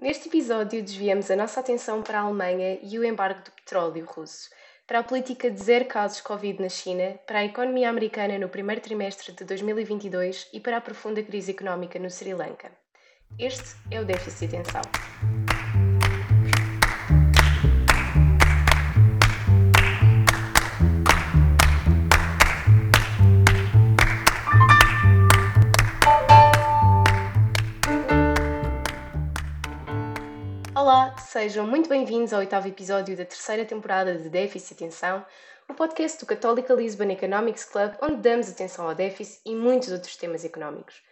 Neste episódio, desviamos a nossa atenção para a Alemanha e o embargo do petróleo russo, para a política de zero casos Covid na China, para a economia americana no primeiro trimestre de 2022 e para a profunda crise económica no Sri Lanka. Este é o Déficit de Atenção. Sejam muito bem-vindos ao oitavo episódio da terceira temporada de Déficit e Atenção, o podcast do Católica Lisbon Economics Club, onde damos atenção ao déficit e muitos outros temas económicos.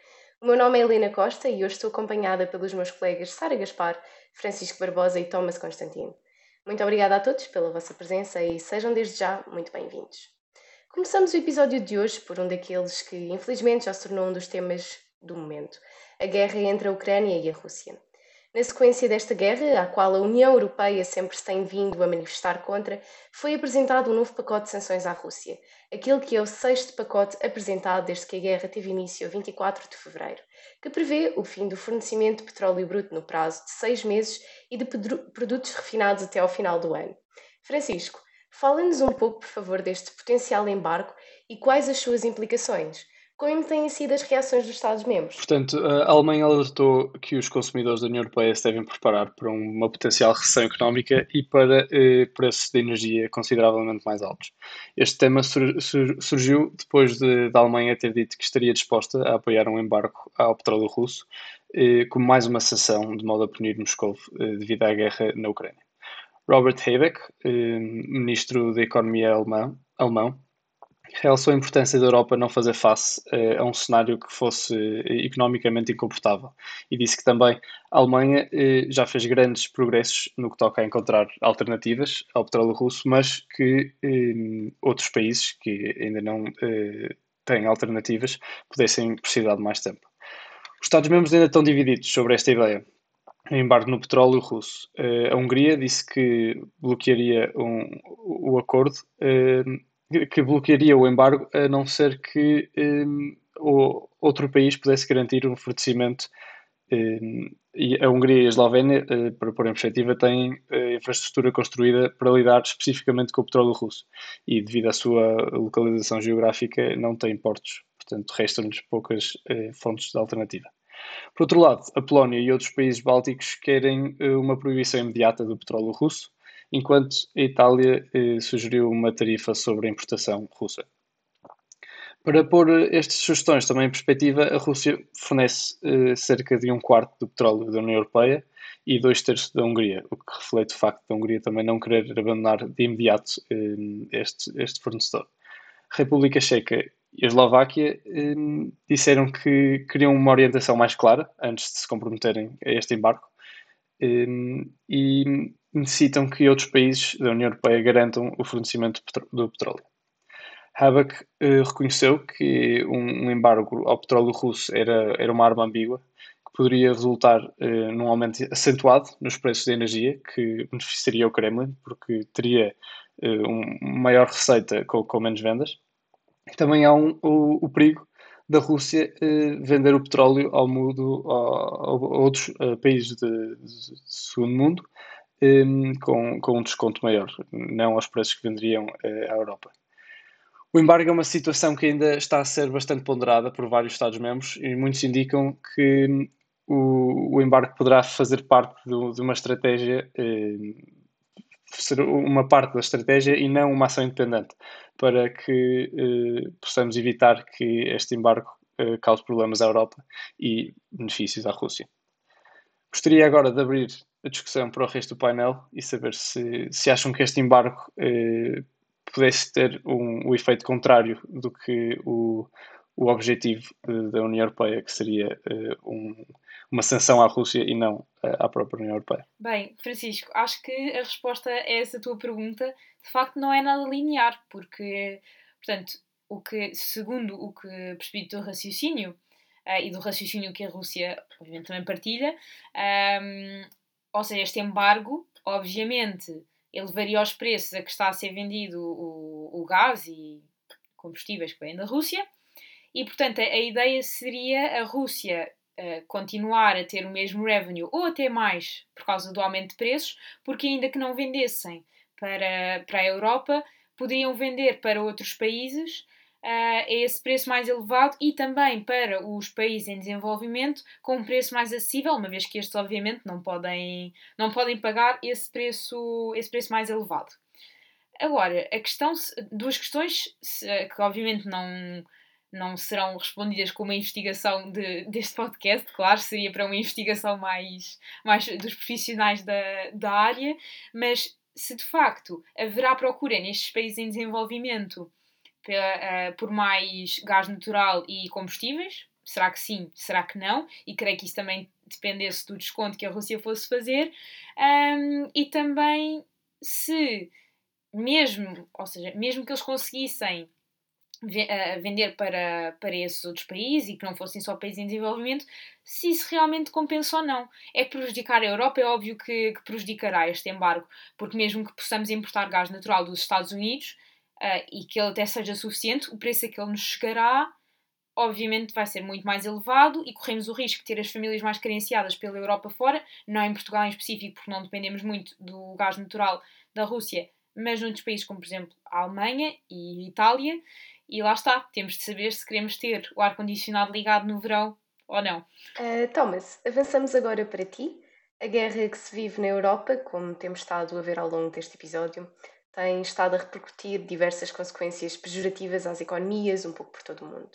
O meu nome é Helena Costa e hoje estou acompanhada pelos meus colegas Sara Gaspar, Francisco Barbosa e Thomas Constantino. Muito obrigada a todos pela vossa presença e sejam desde já muito bem-vindos. Começamos o episódio de hoje por um daqueles que infelizmente já se tornou um dos temas do momento, a guerra entre a Ucrânia e a Rússia. Na sequência desta guerra, à qual a União Europeia sempre se tem vindo a manifestar contra, foi apresentado um novo pacote de sanções à Rússia, aquele que é o sexto pacote apresentado desde que a guerra teve início a 24 de fevereiro, que prevê o fim do fornecimento de petróleo bruto no prazo de seis meses e de produtos refinados até ao final do ano. Francisco, fala-nos um pouco, por favor, deste potencial embargo e quais as suas implicações. Como têm sido as reações dos Estados-membros? Portanto, a Alemanha alertou que os consumidores da União Europeia se devem preparar para uma potencial recessão económica e para eh, preços de energia consideravelmente mais altos. Este tema sur sur surgiu depois de, da Alemanha ter dito que estaria disposta a apoiar um embargo ao petróleo russo eh, como mais uma sanção de modo a punir Moscou eh, devido à guerra na Ucrânia. Robert Habeck, eh, ministro da Economia alemão, alemão realçou a importância da Europa não fazer face uh, a um cenário que fosse uh, economicamente incomportável e disse que também a Alemanha uh, já fez grandes progressos no que toca a encontrar alternativas ao petróleo russo, mas que outros países que ainda não têm alternativas pudessem precisar de mais tempo. Os Estados-membros ainda estão divididos sobre esta ideia. Embargo no petróleo russo. a Hungria disse que bloquearia um, o acordo que bloquearia o embargo, a não ser que um, o outro país pudesse garantir um fornecimento. Um, e a Hungria e a Eslovénia, uh, para pôr em perspectiva, têm uh, infraestrutura construída para lidar especificamente com o petróleo russo e, devido à sua localização geográfica, não têm portos. Portanto, restam-nos poucas uh, fontes de alternativa. Por outro lado, a Polónia e outros países bálticos querem uma proibição imediata do petróleo russo, enquanto a Itália eh, sugeriu uma tarifa sobre a importação russa. Para pôr estas sugestões também em perspectiva, a Rússia fornece eh, cerca de um quarto do petróleo da União Europeia e dois terços da Hungria, o que reflete o facto da Hungria também não querer abandonar de imediato eh, este, este fornecedor. A República Checa e a Eslováquia eh, disseram que queriam uma orientação mais clara antes de se comprometerem a este embargo eh, e necessitam que outros países da União Europeia garantam o fornecimento do petróleo. Habeck eh, reconheceu que um, um, embargo ao petróleo russo era, era uma arma ambígua que poderia resultar eh, num aumento acentuado nos preços da energia, que beneficiaria o Kremlin, porque teria eh, uma maior receita com, com menos vendas. Também há um, o, o perigo da Rússia vender o petróleo ao mundo, a, outros países de, de, segundo mundo, um, com, com um desconto maior, não aos preços que venderiam uh, à Europa. O embargo é uma situação que ainda está a ser bastante ponderada por vários Estados-membros e muitos indicam que o, o embargo poderá fazer parte do, de uma estratégia, uh, ser uma parte da estratégia e não uma ação independente, para que uh, possamos evitar que este embargo cause problemas à Europa e benefícios à Rússia. Gostaria agora de abrir a discussão para o resto do painel e saber se, se acham que este embargo eh, pudesse ter um, um efeito contrário do que o, o objetivo da União Europeia, que seria eh, um, uma sanção à Rússia e não eh, à própria União Europeia. Bem, Francisco, acho que a resposta a essa tua pergunta de facto não é nada linear, porque, portanto, o que, segundo o que percebi do teu raciocínio, uh, e do raciocínio que a Rússia, obviamente, também partilha, um, ehm, ou seja, este embargo, obviamente, elevaria os preços a que está a ser vendido o, o gás e combustíveis que vêm da Rússia, e portanto a, a ideia seria a Rússia uh, continuar a ter o mesmo revenue ou até mais por causa do aumento de preços, porque ainda que não vendessem para, para a Europa, podiam vender para outros países a esse preço mais elevado e também para os países em desenvolvimento com um preço mais acessível, uma vez que estes obviamente não podem, não podem pagar esse preço, esse preço mais elevado. Agora, a questão, duas questões que obviamente não, não serão respondidas com uma investigação de, deste podcast, claro, seria para uma investigação mais, mais dos profissionais da, da área, mas se de facto haverá procura nestes países em desenvolvimento eh, por mais gás natural e combustíveis, será que sim, será que não? E creio que isso também dependesse do desconto que a Rússia fosse fazer, um, e também se mesmo, ou seja, mesmo que eles conseguissem vender para, para esses outros países e que não fossem só países em desenvolvimento, se isso realmente compensa ou não. É prejudicar a Europa, é óbvio que, que prejudicará este embargo, porque mesmo que possamos importar gás natural dos Estados Unidos uh, e que ele até seja suficiente, o preço a que ele nos chegará obviamente vai ser muito mais elevado e corremos o risco de ter as famílias mais carenciadas pela Europa fora, não em Portugal em específico, porque não dependemos muito do gás natural da Rússia, mas noutros países como, por exemplo, a Alemanha e Itália, e lá está, temos de saber se queremos ter o ar-condicionado ligado no verão ou não. Uh, Thomas, avançamos agora para ti. A guerra que se vive na Europa, como temos estado a ver ao longo deste episódio, tem estado a repercutir diversas consequências pejorativas às economias um pouco por todo o mundo.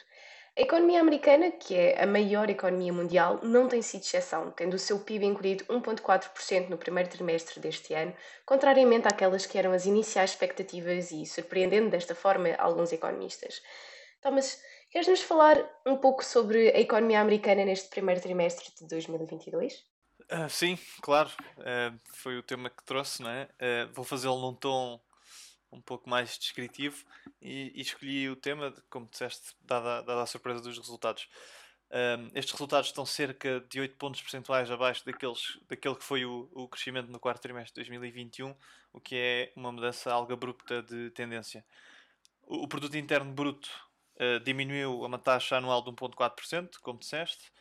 A economia americana, que é a maior economia mundial, não tem sido exceção, tendo o seu PIB encolhido 1,4% no primeiro trimestre deste ano, contrariamente àquelas que eram as iniciais expectativas e surpreendendo desta forma alguns economistas. Thomas, queres-nos falar um pouco sobre a economia americana neste primeiro trimestre de 2022? Uh, ah, sim, claro. Uh, foi o tema que trouxe, não é? Uh, vou fazê-lo num tom um pouco mais descritivo e, e escolhi o tema, como disseste, dada, dada a surpresa dos resultados. Um, estes resultados estão cerca de 8 pontos percentuais abaixo daqueles, daquele que foi o, o crescimento no quarto trimestre de 2021, o que é uma mudança algo abrupta de tendência. O, o produto interno bruto uh, diminuiu a uma taxa anual de 1,4%, como disseste,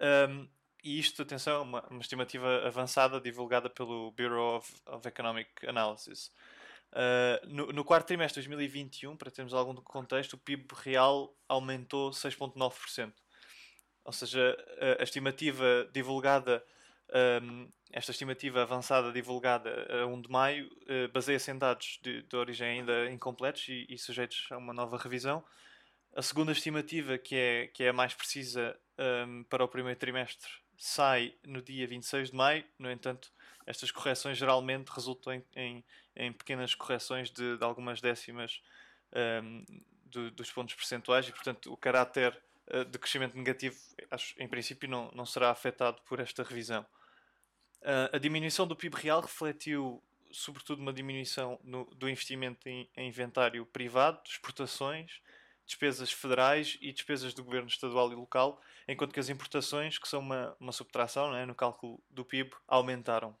um, e isto, atenção, é uma, uma estimativa avançada divulgada pelo Bureau of, of Economic Analysis. Uh, no, no, quarto trimestre de 2021, para termos algum contexto, o PIB real aumentou 6,9%. Ou seja, a, a estimativa divulgada, um, esta estimativa avançada divulgada a 1 de maio, uh, baseia-se em dados de, de, origem ainda incompletos e, e, sujeitos a uma nova revisão. A segunda estimativa, que é, que é a mais precisa um, para o primeiro trimestre, sai no dia 26 de maio, no entanto, estas correções geralmente resultam em, em, em pequenas correções de, de algumas décimas um, do, dos pontos percentuais e, portanto, o caráter uh, de crescimento negativo, acho, em princípio, não, não será afetado por esta revisão. Uh, a diminuição do PIB real refletiu, sobretudo, uma diminuição no, do investimento em, em inventário privado, exportações, despesas federais e despesas do governo estadual e local, enquanto que as importações, que são uma, uma subtração é, no cálculo do PIB, aumentaram.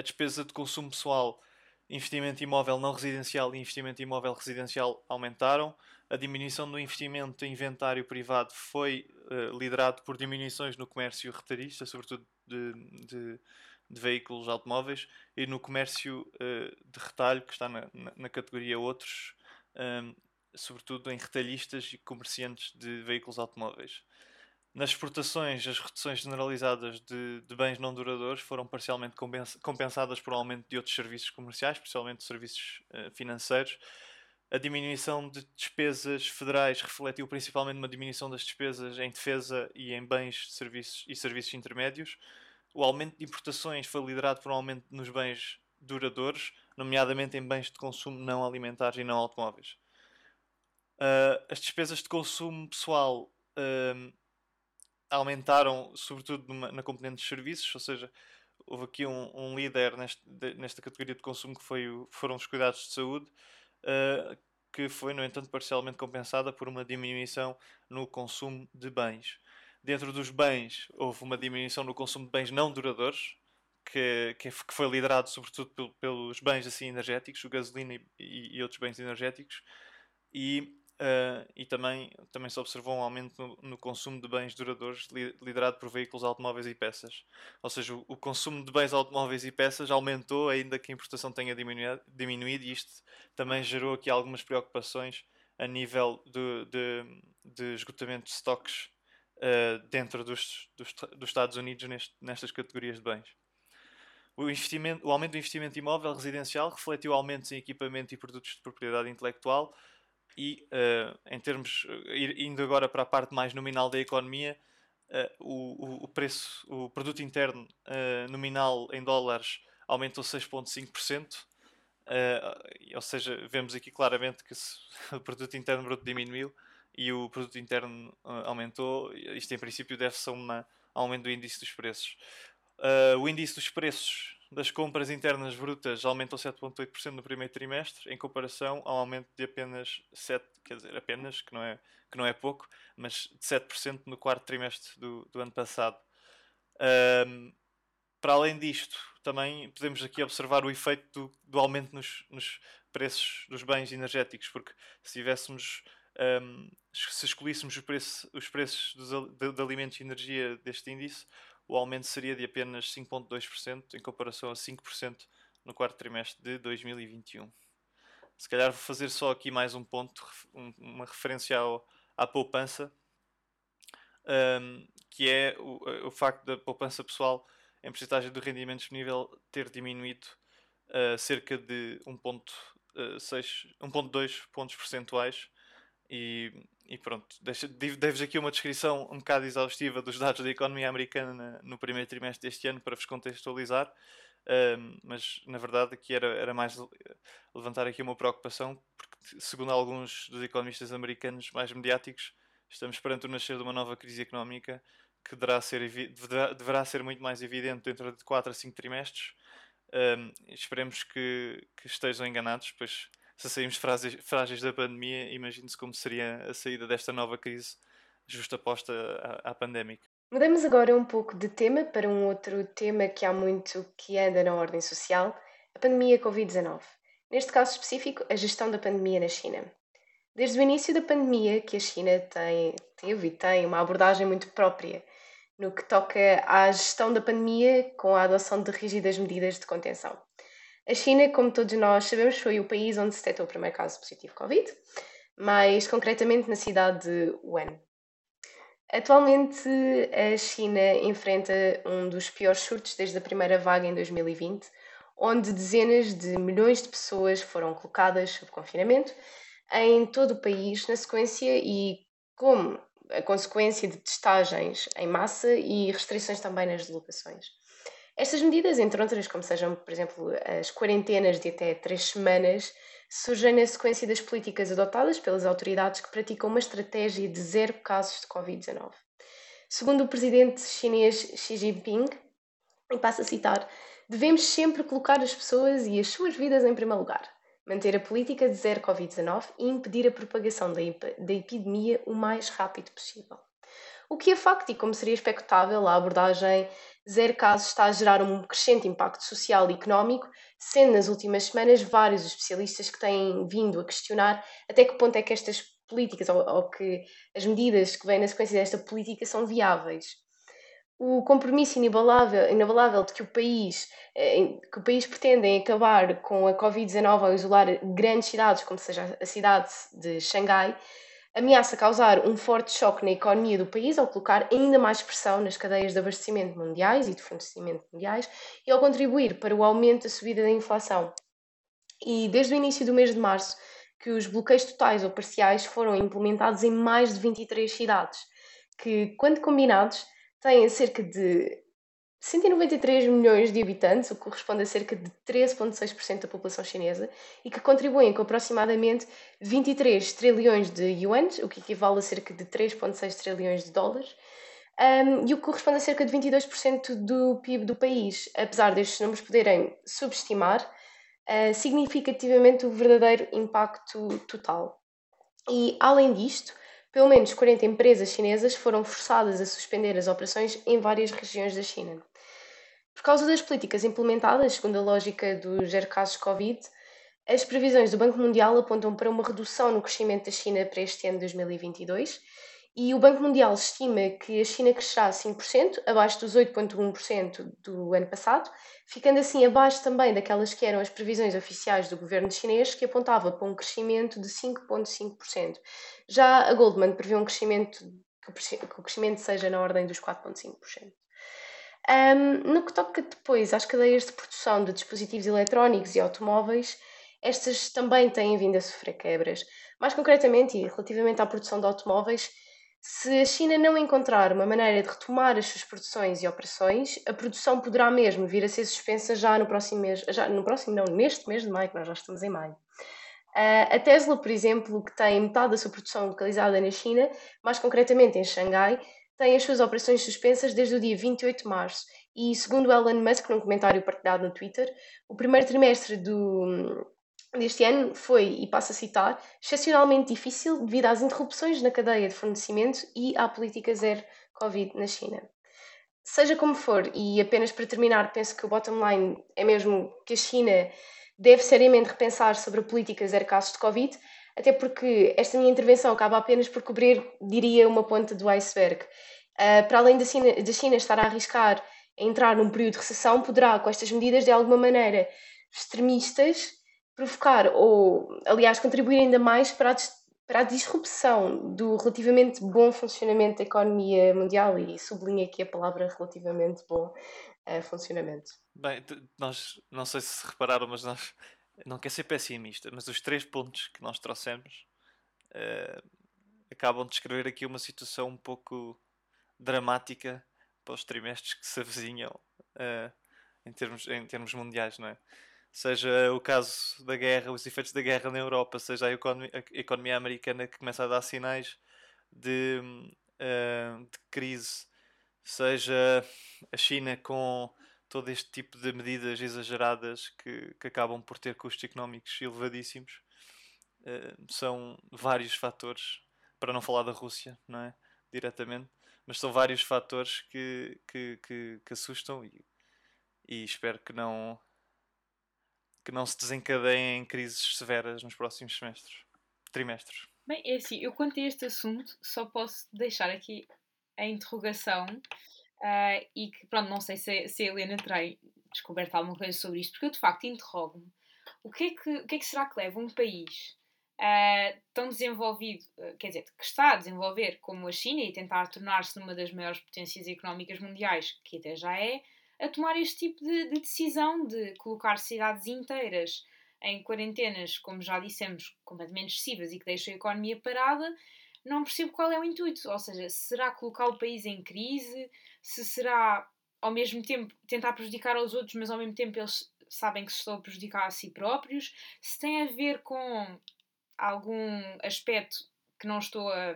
A despesa de consumo pessoal, investimento imóvel não residencial e investimento imóvel residencial aumentaram. A diminuição do investimento em inventário privado foi uh, liderado por diminuições no comércio retalhista, sobretudo de, de, de, veículos automóveis, e no comércio uh, de retalho, que está na, na, na categoria outros, um, sobretudo em retalhistas e comerciantes de veículos automóveis. Nas exportações, as reduções generalizadas de, de bens não duradouros foram parcialmente compensadas por um aumento de outros serviços comerciais, especialmente serviços uh, financeiros. A diminuição de despesas federais refletiu principalmente uma diminuição das despesas em defesa e em bens serviços e serviços intermédios. O aumento de importações foi liderado por um aumento nos bens duradouros, nomeadamente em bens de consumo não alimentares e não automóveis. Uh, as despesas de consumo pessoal uh, aumentaram, sobretudo numa, na componente de serviços, ou seja, houve aqui um, um líder neste, de, nesta categoria de consumo que foi o, foram os cuidados de saúde, uh, que foi, no entanto, parcialmente compensada por uma diminuição no consumo de bens. Dentro dos bens, houve uma diminuição no consumo de bens não duradouros, que, que, foi liderado sobretudo pelos bens assim energéticos, o gasolina e, e outros bens energéticos, e Uh, e também, também se observou um aumento no, no consumo de bens duradouros li, liderado por veículos automóveis e peças. Ou seja, o, o, consumo de bens automóveis e peças aumentou, ainda que a importação tenha diminuído, diminuído e isto também gerou aqui algumas preocupações a nível de, de, de esgotamento de estoques uh, dentro dos, dos, dos, Estados Unidos neste, nestas categorias de bens. O, investimento, o aumento do investimento imóvel residencial refletiu aumentos em equipamento e produtos de propriedade intelectual, e uh, em termos, indo agora para a parte mais nominal da economia, uh, o, o, preço, o produto interno uh, nominal em dólares aumentou 6,5%, ou seja, vemos aqui claramente que o produto interno bruto diminuiu e o produto interno aumentou. Isto em princípio deve-se a um aumento do índice dos preços. o índice dos preços das compras internas brutas aumentou 7,8% no primeiro trimestre, em comparação ao aumento de apenas 7%, quer dizer, apenas, que não é, que não é pouco, mas de 7% no quarto trimestre do, do ano passado. Um, para além disto, também podemos aqui observar o efeito do, do aumento nos, nos, preços dos bens energéticos, porque se tivéssemos um, se escolhíssemos preço, os preços dos, de, de alimentos e energia deste índice, o aumento seria de apenas 5,2% em comparação a 5% no quarto trimestre de 2021. Se calhar vou fazer só aqui mais um ponto, uma referência ao, à poupança, um, que é o, o, facto da poupança pessoal em porcentagem do rendimento disponível ter diminuído uh, cerca de 1,2 uh, pontos percentuais e, e pronto, devo aqui uma descrição um bocado exaustiva dos dados da economia americana no primeiro trimestre deste ano para vos contextualizar, um, mas na verdade aqui era, era mais levantar aqui uma preocupação, porque segundo alguns dos economistas americanos mais mediáticos, estamos perante o nascer de uma nova crise económica que deverá ser, deverá, deverá ser muito mais evidente dentro de 4 a 5 trimestres. Um, esperemos que, que estejam enganados, pois se saímos frágeis, da pandemia, imagine-se como seria a saída desta nova crise justa aposta à, à pandémica. Mudamos agora um pouco de tema para um outro tema que há muito que anda na ordem social, a pandemia Covid-19. Neste caso específico, a gestão da pandemia na China. Desde o início da pandemia, que a China tem, teve e tem uma abordagem muito própria no que toca à gestão da pandemia com a adoção de rígidas medidas de contenção. A China, como todos nós sabemos, foi o país onde se detectou o primeiro caso positivo de Covid, mais concretamente na cidade de Wuhan. Atualmente, a China enfrenta um dos piores surtos desde a primeira vaga em 2020, onde dezenas de milhões de pessoas foram colocadas sob confinamento em todo o país, na sequência e como a consequência de testagens em massa e restrições também nas deslocações. Estas medidas, entre outras, como sejam, por exemplo, as quarentenas de até três semanas, surgem na sequência das políticas adotadas pelas autoridades que praticam uma estratégia de zero casos de Covid-19. Segundo o presidente chinês Xi Jinping, e passo a citar, devemos sempre colocar as pessoas e as suas vidas em primeiro lugar, manter a política de zero Covid-19 e impedir a propagação da, da epidemia o mais rápido possível. O que é facto e como seria expectável, a abordagem Zero Casos está a gerar um crescente impacto social e económico, sendo nas últimas semanas vários especialistas que têm vindo a questionar até que ponto é que estas políticas ou, ou que as medidas que vêm na sequência desta política são viáveis. O compromisso inabalável, inabalável de que o país eh, que o país pretende acabar com a Covid-19 ao isolar grandes cidades, como seja a cidade de Xangai, ameaça causar um forte choque na economia do país ao colocar ainda mais pressão nas cadeias de abastecimento mundiais e de fornecimento mundiais e ao contribuir para o aumento da subida da inflação. E desde o início do mês de março, que os bloqueios totais ou parciais foram implementados em mais de 23 cidades, que, quando combinados, têm cerca de 193 milhões de habitantes, o que corresponde a cerca de 13,6% da população chinesa, e que contribuem com aproximadamente 23 trilhões de yuans, o que equivale a cerca de 3,6 trilhões de dólares, um, e o que corresponde a cerca de 22% do PIB do país, apesar destes números poderem subestimar uh, significativamente o verdadeiro impacto total. E, além disto, pelo menos 40 empresas chinesas foram forçadas a suspender as operações em várias regiões da China. Por causa das políticas implementadas, segundo a lógica dos zero casos Covid, As previsões do Banco Mundial apontam para uma redução no crescimento da China para este ano de 2022 e o Banco Mundial estima que a China crescerá 5%, abaixo dos 8,1% do ano passado, ficando assim abaixo também daquelas que eram as previsões oficiais do governo chinês, que apontava para um crescimento de 5,5%. Já a Goldman prevê um crescimento que o crescimento seja na ordem dos 4,5%. Um, no que toca depois às cadeias de produção de dispositivos eletrónicos e automóveis, estas também têm vindo a sofrer quebras. Mais concretamente, e relativamente à produção de automóveis, se a China não encontrar uma maneira de retomar as suas produções e operações, a produção poderá mesmo vir a ser suspensa já no próximo mês, já no próximo não, neste mês de maio, que nós já estamos em maio. Uh, a Tesla, por exemplo, que tem metade da sua produção localizada na China, mais concretamente em Xangai, tem as suas operações suspensas desde o dia 28 de março. E segundo Elon Musk, num comentário partilhado no Twitter, o primeiro trimestre do, deste ano foi, e passo a citar, excepcionalmente difícil devido às interrupções na cadeia de fornecimento e à política zero Covid na China. Seja como for, e apenas para terminar, penso que o bottom line é mesmo que a China deve seriamente repensar sobre a política zero casos de Covid, até porque esta minha intervenção acaba apenas por cobrir, diria, uma ponta do iceberg. Uh, para além da China, da China estar a arriscar a entrar num período de recessão, poderá, com estas medidas, de alguma maneira extremistas, provocar ou, aliás, contribuir ainda mais para a, para a disrupção do relativamente bom funcionamento da economia mundial e sublinho aqui a palavra relativamente bom uh, funcionamento. Bem, nós não sei se repararam, mas nós não quer ser pessimista, mas os três pontos que nós trouxemos uh, acabam de descrever aqui uma situação um pouco dramática para os trimestres que se avizinham uh, em, termos, em termos mundiais, não é? seja o caso da guerra, os efeitos da guerra na Europa, seja a economia, a economia americana que começa a dar sinais de, uh, de crise, seja a China com todo este tipo de medidas exageradas que, que acabam por ter custos económicos elevadíssimos. Uh, são vários fatores, para não falar da Rússia, não é? Diretamente, mas são vários fatores que, que, que, que assustam e, e espero que não, que não se desencadeiem crises severas nos próximos semestres, trimestres. Bem, é assim, eu quanto a este assunto só posso deixar aqui a interrogação uh, e que, pronto, não sei se, se a Helena terá descoberto alguma coisa sobre isto, porque eu de facto interrogo-me. O que, é que, o que é que será que leva um país uh, tão desenvolvido, uh, quer dizer, que está a desenvolver como a China e tentar tornar-se numa das maiores potências económicas mundiais, que até já é, a tomar este tipo de, de decisão de colocar cidades inteiras em quarentenas, como já dissemos, completamente excessivas e que deixam a economia parada, não percebo qual é o intuito. Ou seja, será colocar o país em crise? Se será, ao mesmo tempo, tentar prejudicar aos outros, mas ao mesmo tempo eles sabem que se estão a prejudicar a si próprios? Se tem a ver com algum aspecto que não estou a,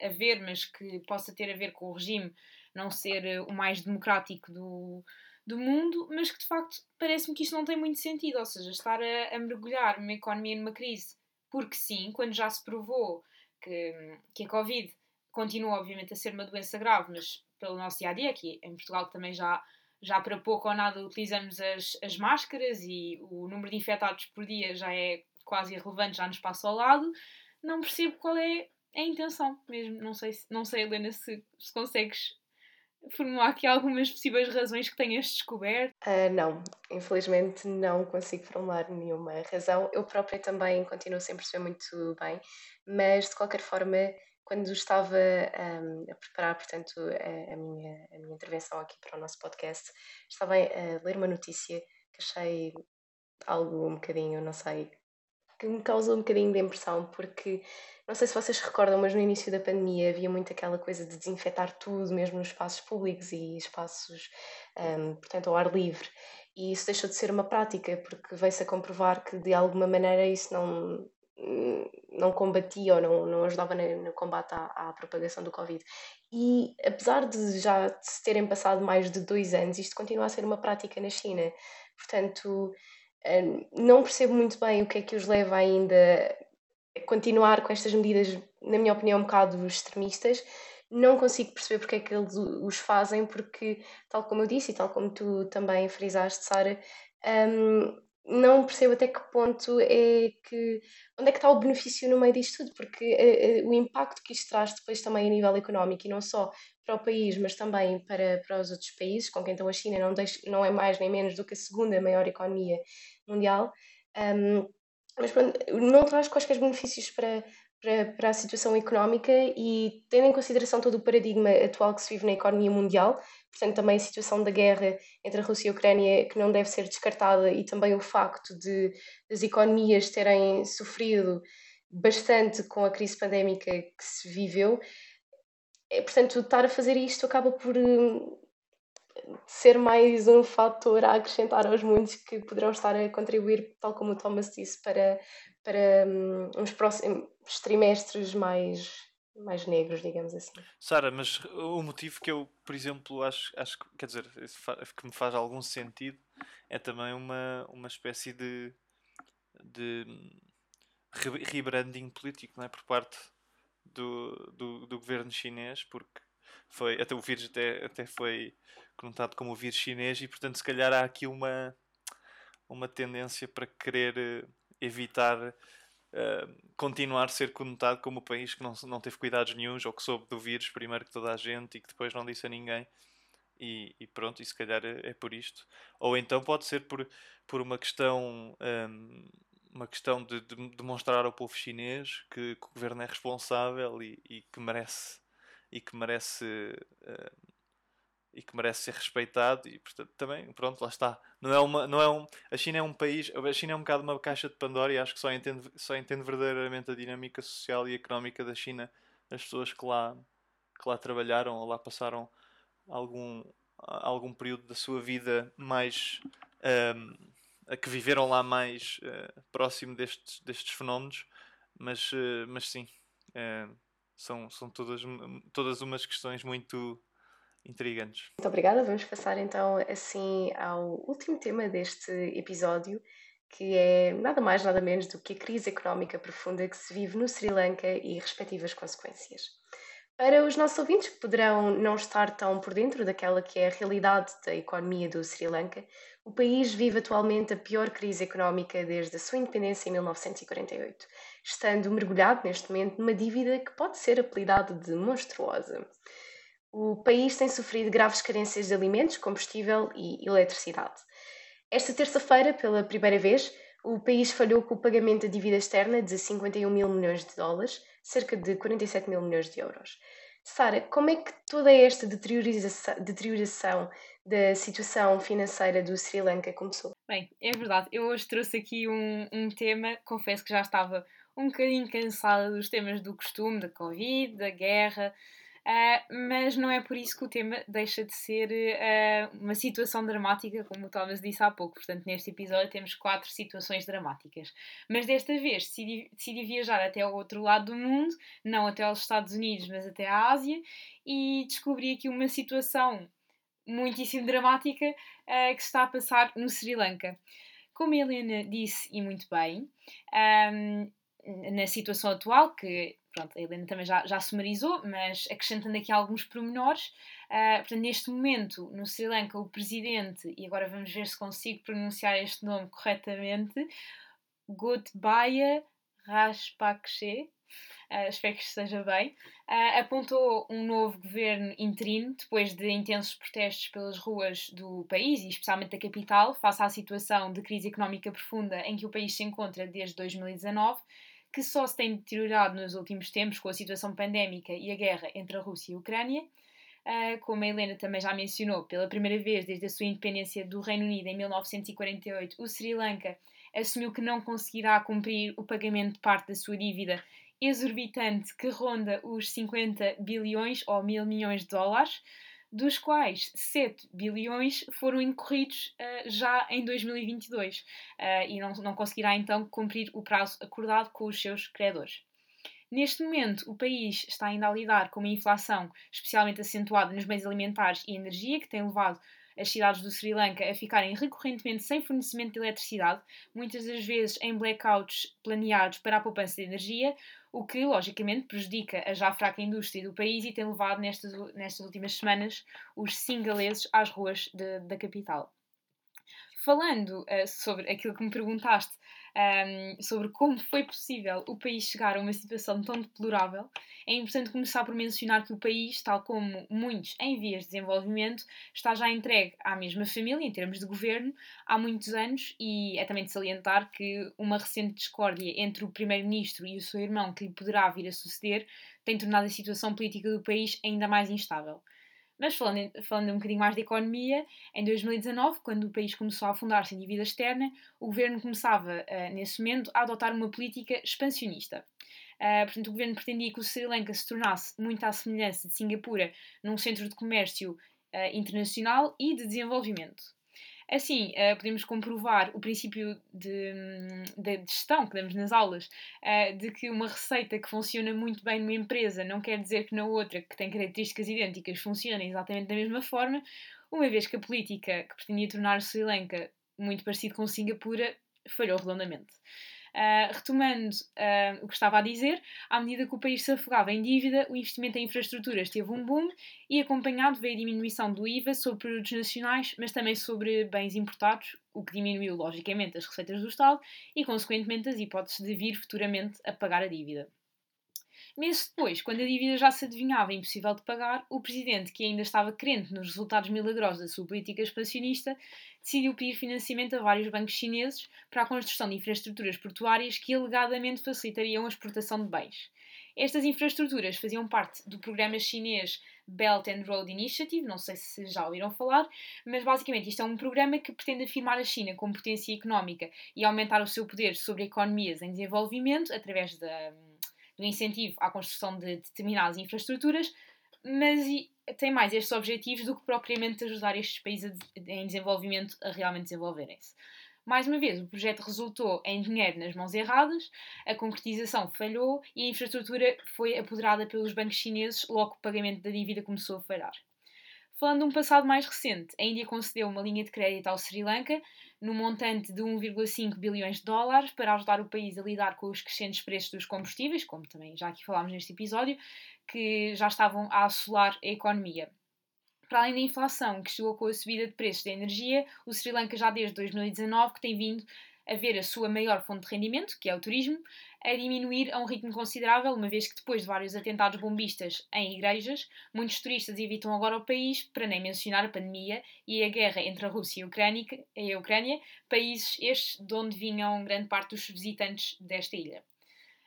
a ver, mas que possa ter a ver com o regime não ser eh, o mais democrático do, do mundo, mas que de facto parece-me que isto não tem muito sentido, ou seja, estar a, a, mergulhar uma economia numa crise, porque sim, quando já se provou que, que a Covid continua obviamente a ser uma doença grave, mas pelo nosso dia a dia, aqui em Portugal também já, já para pouco ou nada utilizamos as, as máscaras e o número de infectados por dia já é quase irrelevante, já nos passa ao lado, não percebo qual é a intenção mesmo. Não sei, não sei Helena, se, se consegues formular aqui algumas possíveis razões que tenhas descoberto? Uh, não, infelizmente não consigo formular nenhuma razão. Eu própria também continuo sem perceber muito bem, mas de qualquer forma, quando estava um, a preparar, portanto, a, a, minha, a minha intervenção aqui para o nosso podcast, estava a ler uma notícia que achei algo um bocadinho, não sei, que me causou um bocadinho de impressão, porque não sei se vocês recordam, mas no início da pandemia havia muito aquela coisa de desinfetar tudo, mesmo nos espaços públicos e espaços, um, portanto, ao ar livre. E isso deixou de ser uma prática, porque veio-se a comprovar que de alguma maneira isso não, não combatia ou não, não ajudava no, combate à, à, propagação do Covid. E apesar de já se terem passado mais de dois anos, isto continua a ser uma prática na China. Portanto, hum, não percebo muito bem o que é que os leva ainda continuar com estas medidas, na minha opinião, um bocado extremistas. Não consigo perceber porque é que eles os fazem, porque, tal como eu disse e tal como tu também frisaste, Sara, um, não percebo até que ponto é que. onde é que está o benefício no meio disto tudo, porque uh, uh, o impacto que isto traz depois também a nível económico, e não só para o país, mas também para, para os outros países, com quem então a China não, deixa, não é mais nem menos do que a segunda maior economia mundial, um, mas pronto, não traz quaisquer benefícios para, para, para a situação económica e tendo em consideração todo o paradigma atual que se vive na economia mundial, portanto também a situação da guerra entre a Rússia e a Ucrânia que não deve ser descartada e também o facto de as economias terem sofrido bastante com a crise pandémica que se viveu, é, portanto, estar a fazer isto acaba por hum, ser mais um fator a acrescentar aos muitos que poderão estar a contribuir, tal como o Thomas disse, para, para um, uns próximos trimestres mais, mais negros, digamos assim. Sara, mas o motivo que eu, por exemplo, acho, acho quer dizer, que me faz algum sentido é também uma, uma espécie de, de rebranding político, não é? Por parte do, do, do governo chinês, porque foi, até o vírus até, até foi conotado como o vírus chinês e portanto se calhar há aqui uma, uma tendência para querer eh, evitar uh, continuar a ser conotado como o país que não, não teve cuidados nenhums ou que soube do vírus primeiro que toda a gente e que depois não disse a ninguém. E, e pronto, e se calhar é, é, por isto. Ou então pode ser por, por uma questão um, uma questão de, de, demonstrar ao povo chinês que, que o governo é responsável e, e, que merece e que merece uh, e que merece ser respeitado e portanto também pronto lá está. Não é uma não é um a China é um país a China é um bocado uma caixa de Pandora e acho que só entende só entende verdadeiramente a dinâmica social e económica da China. As pessoas que lá que lá trabalharam ou lá passaram algum algum período da sua vida mais um, ehm, a que viveram lá mais uh, próximo destes, destes fenómenos, mas, uh, mas sim, uh, são, são todas, todas umas questões muito intrigantes. Muito obrigada. Vamos passar então assim ao último tema deste episódio, que é nada mais nada menos do que a crise económica profunda que se vive no Sri Lanka e respectivas consequências. Para os nossos ouvintes que poderão não estar tão por dentro daquela que é a realidade da economia do Sri Lanka, o país vive atualmente a pior crise económica desde a sua independência em 1948, estando mergulhado neste momento numa dívida que pode ser apelidada de monstruosa. O país tem sofrido graves carências de alimentos, combustível e eletricidade. Esta terça-feira, pela primeira vez, o país falhou com o pagamento da dívida externa de 51 mil milhões de dólares, cerca de 47 mil milhões de euros. Sara, como é que toda esta deterioração, da situação financeira do Sri Lanka começou? Bem, é verdade. Eu hoje trouxe aqui um, um tema, confesso que já estava um bocadinho cansada dos temas do costume, da Covid, da guerra, Uh, mas não é por isso que o tema deixa de ser uh, uma situação dramática, como o Thomas disse há pouco. Portanto, neste episódio temos quatro situações dramáticas. Mas desta vez decidi, decidi viajar até ao outro lado do mundo, não até aos Estados Unidos, mas até à Ásia, e descobri aqui uma situação muitíssimo dramática uh, que se está a passar no Sri Lanka. Como a Helena disse, e muito bem, um, na situação atual, que pronto, a Helena também já, já sumarizou, mas acrescentando aqui alguns pormenores, uh, portanto, neste momento, no Sri Lanka, o presidente, e agora vamos ver se consigo pronunciar este nome corretamente, Gotabaya Rajapakse, uh, espero que esteja bem, uh, apontou um novo governo interino depois de intensos protestos pelas ruas do país e especialmente da capital, face à situação de crise económica profunda em que o país se encontra desde 2019 que só se tem deteriorado nos últimos tempos com a situação pandémica e a guerra entre a Rússia e a Ucrânia. Uh, como a Helena também já mencionou, pela primeira vez desde a sua independência do Reino Unido em 1948, o Sri Lanka assumiu que não conseguirá cumprir o pagamento de parte da sua dívida exorbitante que ronda os 50 bilhões ou mil milhões de dólares, dos quais 7 bilhões foram incorridos uh, já em 2022 uh, eh, e não, não conseguirá então cumprir o prazo acordado com os seus credores. Neste momento, o país está ainda a lidar com uma inflação especialmente acentuada nos bens alimentares e energia, que tem levado as cidades do Sri Lanka a ficarem recorrentemente sem fornecimento de eletricidade, muitas das vezes em blackouts planeados para a poupança de energia, o que, logicamente, prejudica a já fraca indústria do país e tem levado nestas, nestas últimas semanas os singaleses às ruas de, da capital. falando uh, sobre aquilo que me perguntaste, um, sobre como foi possível o país chegar a uma situação tão deplorável, é importante começar por mencionar que o país, tal como muitos em vias de desenvolvimento, está já entregue à mesma família, em termos de governo, há muitos anos, e é também de salientar que uma recente discórdia entre o primeiro-ministro e o seu irmão, que lhe poderá vir a suceder, tem tornado a situação política do país ainda mais instável. Mas falando, falando um bocadinho mais de economia, em 2019, quando o país começou a afundar-se em dívida externa, o governo começava, uh, nesse momento, a adotar uma política expansionista. Uh, portanto, o governo pretendia que o Sri Lanka se tornasse, muito à semelhança de Singapura, num centro de comércio uh, internacional e de desenvolvimento. Assim, uh, podemos comprovar o princípio de, de, gestão que damos nas aulas, uh, de que uma receita que funciona muito bem numa empresa não quer dizer que na outra, que tem características idênticas, funcione exatamente da mesma forma, uma vez que a política que pretendia tornar Sri Lanka muito parecido com Singapura falhou redondamente. Uh, retomando uh, o que estava a dizer, à medida que o país se afogava em dívida, o investimento em infraestruturas teve um boom e acompanhado veio a diminuição do IVA sobre produtos nacionais, mas também sobre bens importados, o que diminuiu logicamente as receitas do Estado e, consequentemente, as hipóteses de vir futuramente a pagar a dívida. Meses depois, quando a dívida já se adivinhava impossível de pagar, o presidente, que ainda estava crente nos resultados milagrosos da sua política expansionista, decidiu pedir financiamento a vários bancos chineses para a construção de infraestruturas portuárias que alegadamente facilitariam a exportação de bens. Estas infraestruturas faziam parte do programa chinês Belt and Road Initiative, não sei se já ouviram falar, mas basicamente isto é um programa que pretende afirmar a China como potência económica e aumentar o seu poder sobre economias em desenvolvimento através da do incentivo à construção de determinadas infraestruturas, mas tem mais estes objetivos do que propriamente ajudar estes países em desenvolvimento a realmente desenvolverem-se. Mais uma vez, o projeto resultou em dinheiro nas mãos erradas, a concretização falhou e a infraestrutura foi apoderada pelos bancos chineses logo que o pagamento da dívida começou a falhar. Falando de um passado mais recente, a Índia concedeu uma linha de crédito ao Sri Lanka no montante de 1,5 bilhões de dólares para ajudar o país a lidar com os crescentes preços dos combustíveis, como também já aqui falámos neste episódio, que já estavam a assolar a economia. Para além da inflação que chegou com a subida de preços da energia, o Sri Lanka já desde 2019 que tem vindo a ver a sua maior fonte de rendimento, que é o turismo, a diminuir a um ritmo considerável, uma vez que depois de vários atentados bombistas em igrejas, muitos turistas evitam agora o país, para nem mencionar a pandemia e a guerra entre a Rússia e a Ucrânia, a Ucrânia países estes de onde vinham grande parte dos visitantes desta ilha.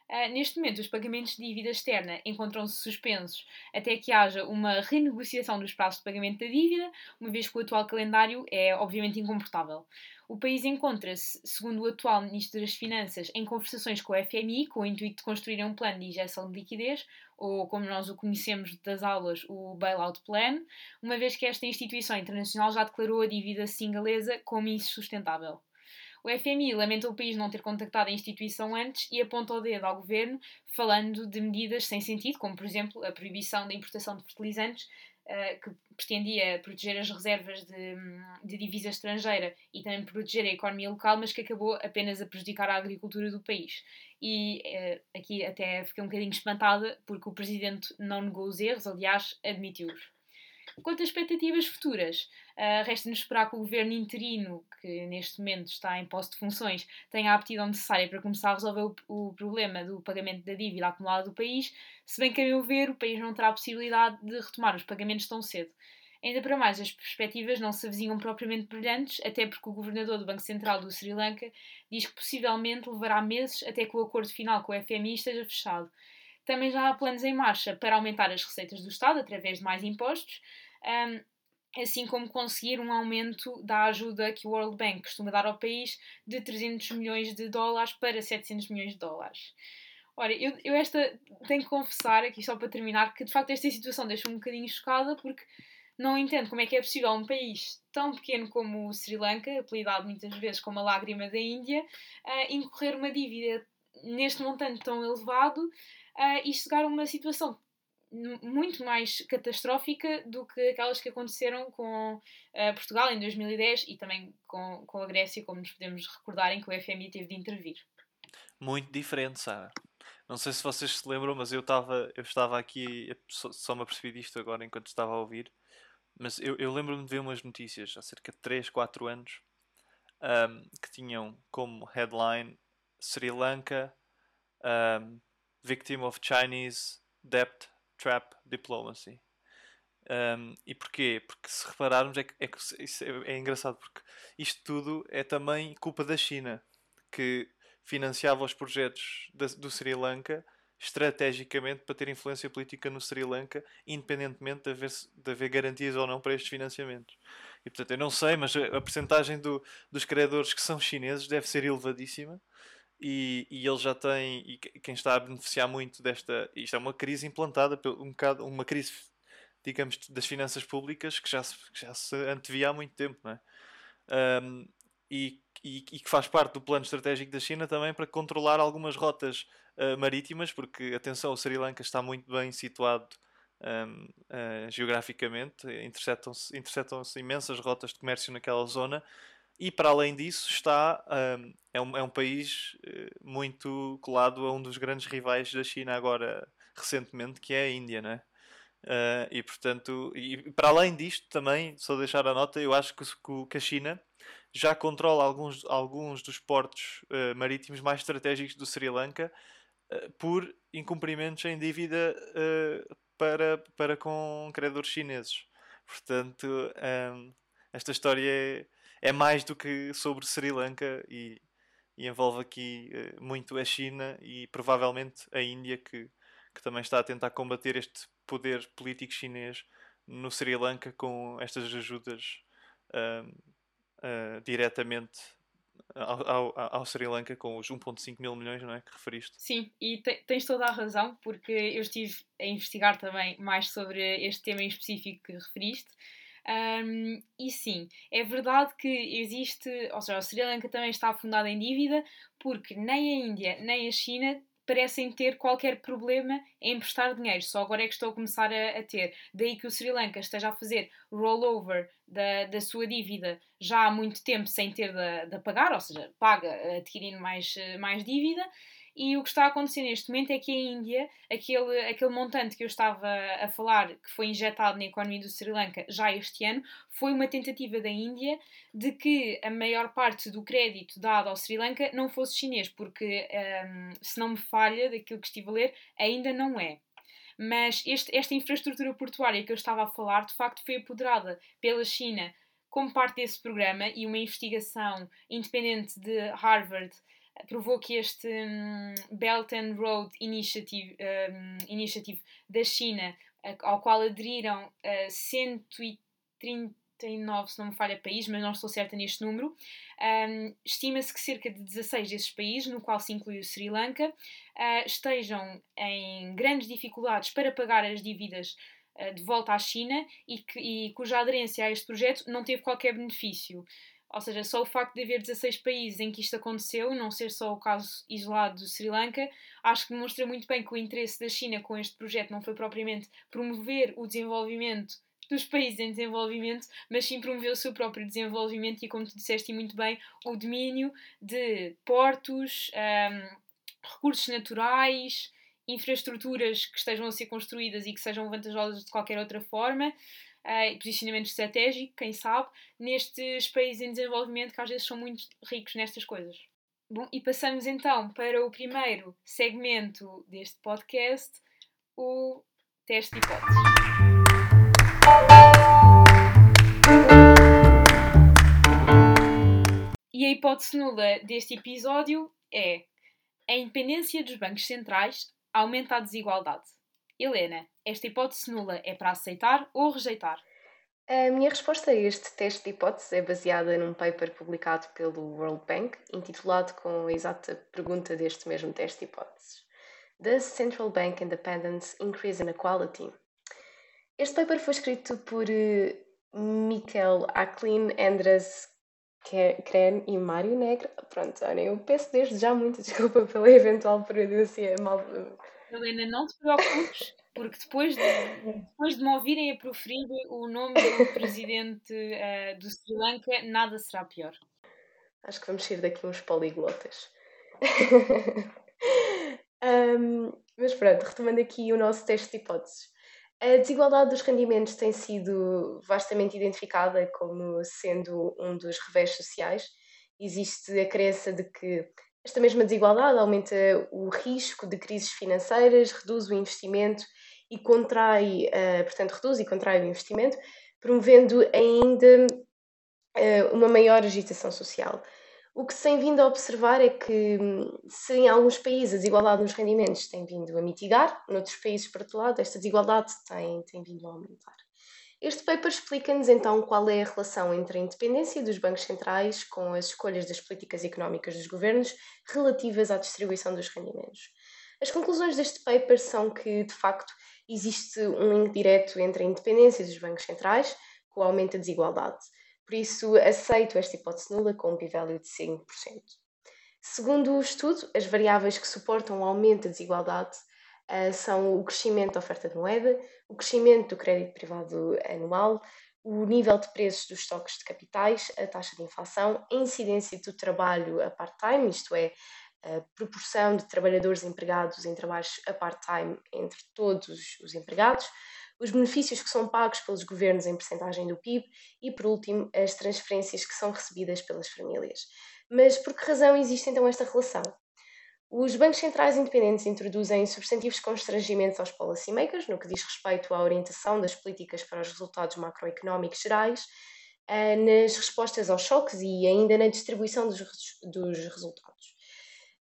Uh, neste momento, os pagamentos de dívida externa encontram-se suspensos até que haja uma renegociação dos prazos de pagamento da dívida, uma vez que o atual calendário é obviamente incomportável. O país encontra-se, segundo o atual Ministro das Finanças, em conversações com o FMI com o intuito de construir um plano de injeção de liquidez, ou como nós o conhecemos das aulas, o Bailout Plan, uma vez que esta instituição internacional já declarou a dívida singalesa como insustentável. O FMI lamenta o país não ter contactado a instituição antes e aponta o dedo ao governo, falando de medidas sem sentido, como por exemplo a proibição da importação de fertilizantes, uh, que pretendia proteger as reservas de, de, divisa estrangeira e também proteger a economia local, mas que acabou apenas a prejudicar a agricultura do país. E uh, aqui até fiquei um bocadinho espantada porque o presidente não negou os erros, aliás, admitiu-os. Quanto às expectativas futuras, uh, resta-nos esperar que o governo interino, que neste momento está em posse de funções, tenha a aptidão necessária para começar a resolver o, o problema do pagamento da dívida acumulada do país, se bem que, a meu ver, o país não terá a possibilidade de retomar os pagamentos tão cedo. Ainda para mais, as perspectivas não se avizinham propriamente brilhantes, até porque o governador do Banco Central do Sri Lanka diz que possivelmente levará meses até que o acordo final com o FMI esteja fechado. Também já há planos em marcha para aumentar as receitas do Estado através de mais impostos, assim como conseguir um aumento da ajuda que o World Bank costuma dar ao país de 300 milhões de dólares para 700 milhões de dólares. Ora, eu, eu esta tenho que confessar aqui só para terminar que de facto esta situação deixa-me um bocadinho chocada porque não entendo como é que é possível um país tão pequeno como o Sri Lanka, apelidado muitas vezes como a lágrima da Índia, uh, incorrer uma dívida neste montante tão elevado uh, e chegar a uma situação muito mais catastrófica do que aquelas que aconteceram com uh, Portugal em 2010 e também com, com a Grécia, como nos podemos recordar, em que o FMI teve de intervir. Muito diferente, Sara. Não sei se vocês se lembram, mas eu, tava, eu estava aqui, só, me apercebi disto agora enquanto estava a ouvir, mas eu, eu lembro-me de ver umas notícias há cerca de 3, 4 anos um, que tinham como headline Sri Lanka um, Victim of Chinese Debt Trap Diplomacy. Um, e porquê? Porque se repararmos, é, que, é, é, é, engraçado, porque isto tudo é também culpa da China, que financiava os projetos da, do Sri Lanka estrategicamente para ter influência política no Sri Lanka, independentemente de haver, de haver garantias ou não para estes financiamentos. E portanto, eu não sei, mas a, a percentagem do, dos credores que são chineses deve ser elevadíssima. E, e ele já tem, e quem está a beneficiar muito desta, isto é uma crise implantada, um bocado, uma crise, digamos, das finanças públicas que já se, que já se antevia há muito tempo, não é? Um, e, e, e, que faz parte do plano estratégico da China também para controlar algumas rotas uh, marítimas, porque, atenção, o Sri Lanka está muito bem situado um, uh, geograficamente, interceptam-se interceptam imensas rotas de comércio naquela zona e para além disso está um, é, um, é um país uh, muito colado a um dos grandes rivais da China agora recentemente que é a Índia, né? Uh, e portanto, e para além disto também, só deixar a nota, eu acho que, que a China já controla alguns, alguns dos portos uh, marítimos mais estratégicos do Sri Lanka por incumprimentos em dívida para, para com credores chineses. Portanto, um, esta história é, é, mais do que sobre Sri Lanka e, e envolve aqui uh, muito a China e provavelmente a Índia, que, que também está a tentar combater este poder político chinês no Sri Lanka com estas ajudas uh, uh, diretamente ao, ao, ao, Sri Lanka com os 1,5 mil milhões, não é? Que referiste. Sim, e te, tens toda a razão, porque eu estive a investigar também mais sobre este tema em específico que referiste. Um, e sim, é verdade que existe, ou seja, o Sri Lanka também está afundado em dívida, porque nem a Índia nem a China parecem ter qualquer problema em emprestar dinheiro, só agora é que estou a começar a, a ter. Daí que o Sri Lanka esteja a fazer rollover da, da sua dívida já há muito tempo sem ter de, de pagar, ou seja, paga adquirindo mais, mais dívida. E o que está a acontecer neste momento é que a Índia, aquele, aquele montante que eu estava a falar, que foi injetado na economia do Sri Lanka já este ano, foi uma tentativa da Índia de que a maior parte do crédito dado ao Sri Lanka não fosse chinês, porque, um, se não me falha daquilo que estive a ler, ainda não é. Mas este, esta infraestrutura portuária que eu estava a falar, de facto, foi apoderada pela China como parte desse programa e uma investigação independente de Harvard provou que este um, Belt and Road Initiative, um, Initiative da China, ao qual aderiram uh, 139, se não me falha, países, mas não estou certa neste número, um, estima-se que cerca de 16 desses países, no qual se inclui o Sri Lanka, uh, estejam em grandes dificuldades para pagar as dívidas uh, de volta à China e, que, e cuja aderência a este projeto não teve qualquer benefício. Ou seja, só o facto de haver 16 países em que isto aconteceu, não ser só o caso isolado do Sri Lanka, acho que demonstra muito bem que o interesse da China com este projeto não foi propriamente promover o desenvolvimento dos países em desenvolvimento, mas sim promover o seu próprio desenvolvimento e, como tu disseste muito bem, o domínio de portos, um, recursos naturais, infraestruturas que estejam a ser construídas e que sejam vantajosas de qualquer outra forma uh, posicionamento estratégico, quem sabe, nestes países em desenvolvimento que às vezes são muito ricos nestas coisas. Bom, e passamos então para o primeiro segmento deste podcast, o teste de hipóteses. E a hipótese nula deste episódio é: a independência dos bancos centrais aumenta a desigualdade. Helena, esta hipótese nula é para aceitar ou rejeitar? A minha resposta a este teste de hipótese é baseada num paper publicado pelo World Bank, intitulado com a exata pergunta deste mesmo teste de hipóteses: Does Central Bank Independence Increase Inequality? Este paper foi escrito por uh, Michael Acklin, Andres Kren e Mário Negro. Pronto, olha, eu peço desde já muito desculpa pela eventual pronúncia mal Helena, não te preocupes, porque depois de, depois de me ouvirem a proferir o nome do presidente uh, do Sri Lanka, nada será pior. Acho que vamos sair daqui uns poliglotas. um, mas pronto, retomando aqui o nosso teste de hipóteses. A desigualdade dos rendimentos tem sido vastamente identificada como sendo um dos revés sociais existe a crença de que esta mesma desigualdade aumenta o risco de crises financeiras, reduz o investimento e contrai, uh, portanto, reduz e contrai o investimento, promovendo ainda uh, uma maior agitação social. O que se tem vindo a observar é que, se em alguns países a desigualdade nos rendimentos tem vindo a mitigar, noutros países, por outro lado, esta desigualdade tem, tem vindo a aumentar. Este paper explica-nos então qual é a relação entre a independência dos bancos centrais com as escolhas das políticas económicas dos governos relativas à distribuição dos rendimentos. As conclusões deste paper são que, de facto, existe um link direto entre a independência dos bancos centrais com o aumento da desigualdade. Por isso, aceito esta hipótese nula com um p-value de 5%. Segundo o estudo, as variáveis que suportam o aumento da desigualdade uh, são o crescimento da oferta de moeda, o crescimento do crédito privado anual, o nível de preços dos estoques de capitais, a taxa de inflação, a incidência do trabalho a part-time, isto é, a proporção de trabalhadores empregados em trabalhos a part-time entre todos os empregados, os benefícios que são pagos pelos governos em percentagem do PIB e, por último, as transferências que são recebidas pelas famílias. Mas por que razão existe então esta relação? Os bancos centrais independentes introduzem substantivos constrangimentos aos policymakers no que diz respeito à orientação das políticas para os resultados macroeconómicos gerais, eh, nas respostas aos choques e ainda na distribuição dos, dos resultados.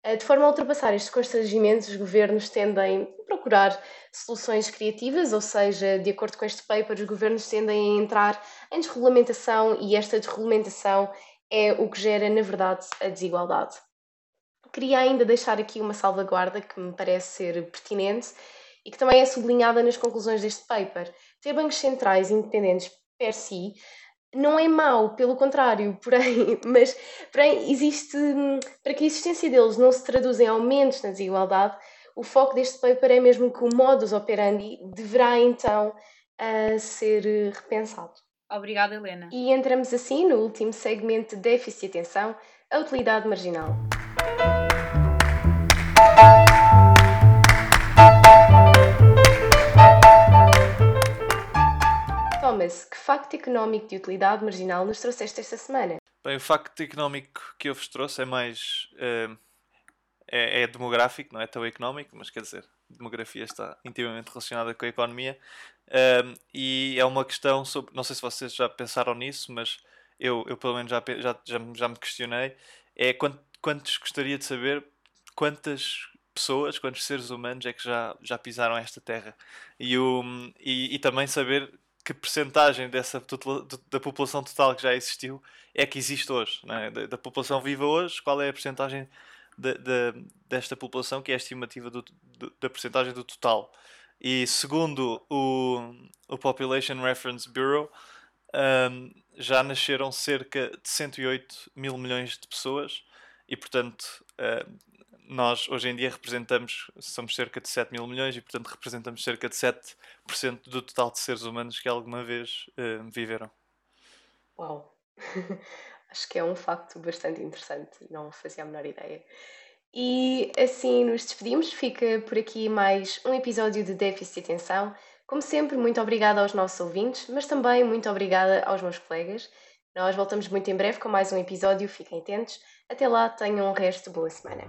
Eh, de forma a ultrapassar estes constrangimentos, os governos tendem a procurar soluções criativas, ou seja, de acordo com este paper, os governos tendem a entrar em desregulamentação e esta desregulamentação é o que gera, na verdade, a desigualdade queria ainda deixar aqui uma salvaguarda que me parece ser pertinente e que também é sublinhada nas conclusões deste paper. Ter bancos centrais independentes per si não é mau, pelo contrário, porém, mas porém, existe, para que a existência deles não se traduza em aumentos na desigualdade, o foco deste paper é mesmo que o modus operandi deverá então ser repensado. Obrigada, Helena. E entramos assim no último segmento de déficit de atenção, a utilidade marginal. Thomas, que facto económico de utilidade marginal nos trouxeste esta semana? Bem, o facto económico que eu vos trouxe é mais. Uh, é, é, demográfico, não é tão económico, mas quer dizer, demografia está intimamente relacionada com a economia. Uh, e é uma questão sobre. Não sei se vocês já pensaram nisso, mas eu, eu pelo menos já, já, já, já me questionei. É quantos gostaria de saber quantas pessoas, quantos seres humanos é que já, já pisaram esta terra e, o, e, e também saber que percentagem dessa da população total que já existiu é que existe hoje, é? da, da, população viva hoje, qual é a percentagem de, de, desta população que é a estimativa do, da percentagem do total. E segundo o, o Population Reference Bureau, um, já nasceram cerca de 108 mil milhões de pessoas e, portanto, uh, nós hoje em dia representamos, somos cerca de 7 mil milhões e, portanto, representamos cerca de 7% do total de seres humanos que alguma vez uh, viveram. Uau! Acho que é um facto bastante interessante, não fazia a menor ideia. E assim nos despedimos, fica por aqui mais um episódio de Déficit de Atenção. Como sempre, muito obrigada aos nossos ouvintes, mas também muito obrigada aos meus colegas. Nós voltamos muito em breve com mais um episódio, fiquem atentos. Até lá, tenham um resto de boa semana.